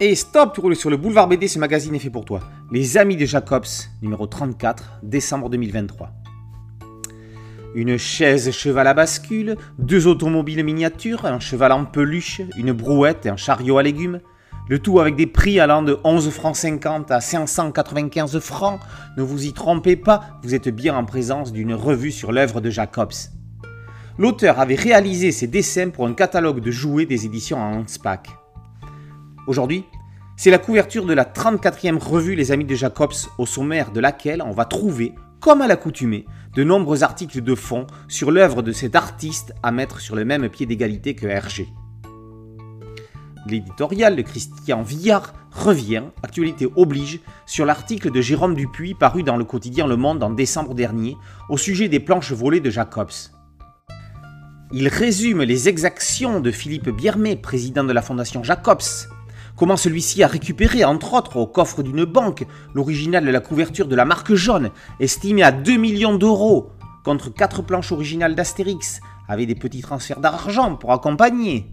Et stop, tu roules sur le boulevard BD, ce magazine est fait pour toi. Les Amis de Jacobs, numéro 34, décembre 2023. Une chaise cheval à bascule, deux automobiles miniatures, un cheval en peluche, une brouette et un chariot à légumes. Le tout avec des prix allant de 11 francs 50 à 595 francs. Ne vous y trompez pas, vous êtes bien en présence d'une revue sur l'œuvre de Jacobs. L'auteur avait réalisé ses dessins pour un catalogue de jouets des éditions Hanspach. Aujourd'hui, c'est la couverture de la 34e revue Les Amis de Jacobs, au sommaire de laquelle on va trouver, comme à l'accoutumée, de nombreux articles de fond sur l'œuvre de cet artiste à mettre sur le même pied d'égalité que Hergé. L'éditorial de Christian Villard revient, actualité oblige, sur l'article de Jérôme Dupuis paru dans le quotidien Le Monde en décembre dernier au sujet des planches volées de Jacobs. Il résume les exactions de Philippe Biermet, président de la Fondation Jacobs, Comment celui-ci a récupéré, entre autres, au coffre d'une banque, l'original de la couverture de la marque jaune, estimée à 2 millions d'euros, contre 4 planches originales d'Astérix, avec des petits transferts d'argent pour accompagner.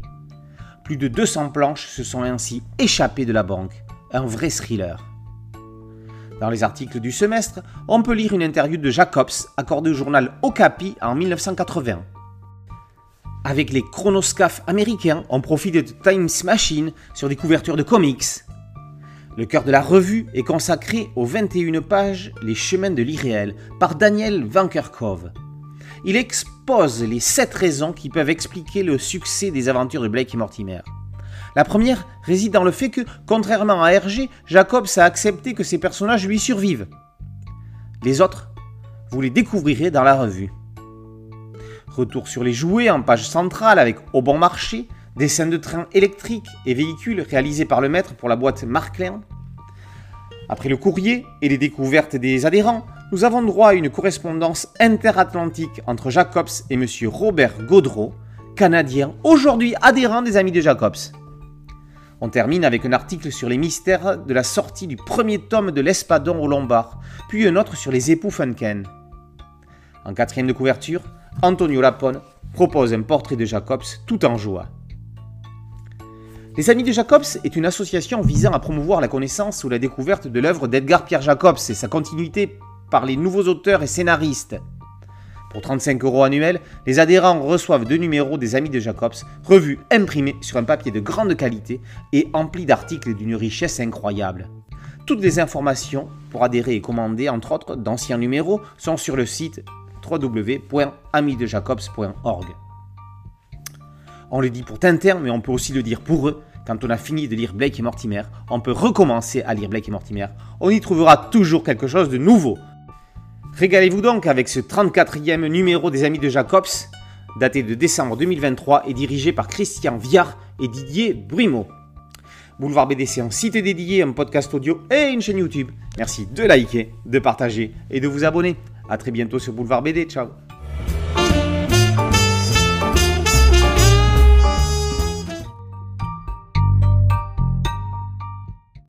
Plus de 200 planches se sont ainsi échappées de la banque. Un vrai thriller. Dans les articles du semestre, on peut lire une interview de Jacobs accordée au journal Okapi en 1980. Avec les chronoscaphes américains, on profite de Times Machine sur des couvertures de comics. Le cœur de la revue est consacré aux 21 pages Les chemins de l'irréel par Daniel Vankerkov. Il expose les 7 raisons qui peuvent expliquer le succès des aventures de Blake et Mortimer. La première réside dans le fait que, contrairement à Hergé, Jacobs a accepté que ses personnages lui survivent. Les autres, vous les découvrirez dans la revue. Retour sur les jouets en page centrale avec Au bon marché, dessins de trains électriques et véhicules réalisés par le maître pour la boîte Marklin. Après le courrier et les découvertes des adhérents, nous avons droit à une correspondance interatlantique entre Jacobs et M. Robert Gaudreau, canadien, aujourd'hui adhérent des Amis de Jacobs. On termine avec un article sur les mystères de la sortie du premier tome de l'Espadon au Lombard, puis un autre sur les époux Funken. En quatrième de couverture, Antonio Lapone propose un portrait de Jacobs tout en joie. Les Amis de Jacobs est une association visant à promouvoir la connaissance ou la découverte de l'œuvre d'Edgar Pierre Jacobs et sa continuité par les nouveaux auteurs et scénaristes. Pour 35 euros annuels, les adhérents reçoivent deux numéros des Amis de Jacobs, revus imprimés sur un papier de grande qualité et emplis d'articles d'une richesse incroyable. Toutes les informations pour adhérer et commander, entre autres, d'anciens numéros sont sur le site www.amidejacobs.org. On le dit pour Tintin, mais on peut aussi le dire pour eux. Quand on a fini de lire Blake et Mortimer, on peut recommencer à lire Blake et Mortimer. On y trouvera toujours quelque chose de nouveau. Régalez-vous donc avec ce 34e numéro des Amis de Jacobs, daté de décembre 2023 et dirigé par Christian Viard et Didier Brumeau. Boulevard BD, c'est un site dédié, un podcast audio et une chaîne YouTube. Merci de liker, de partager et de vous abonner. A très bientôt sur Boulevard BD. Ciao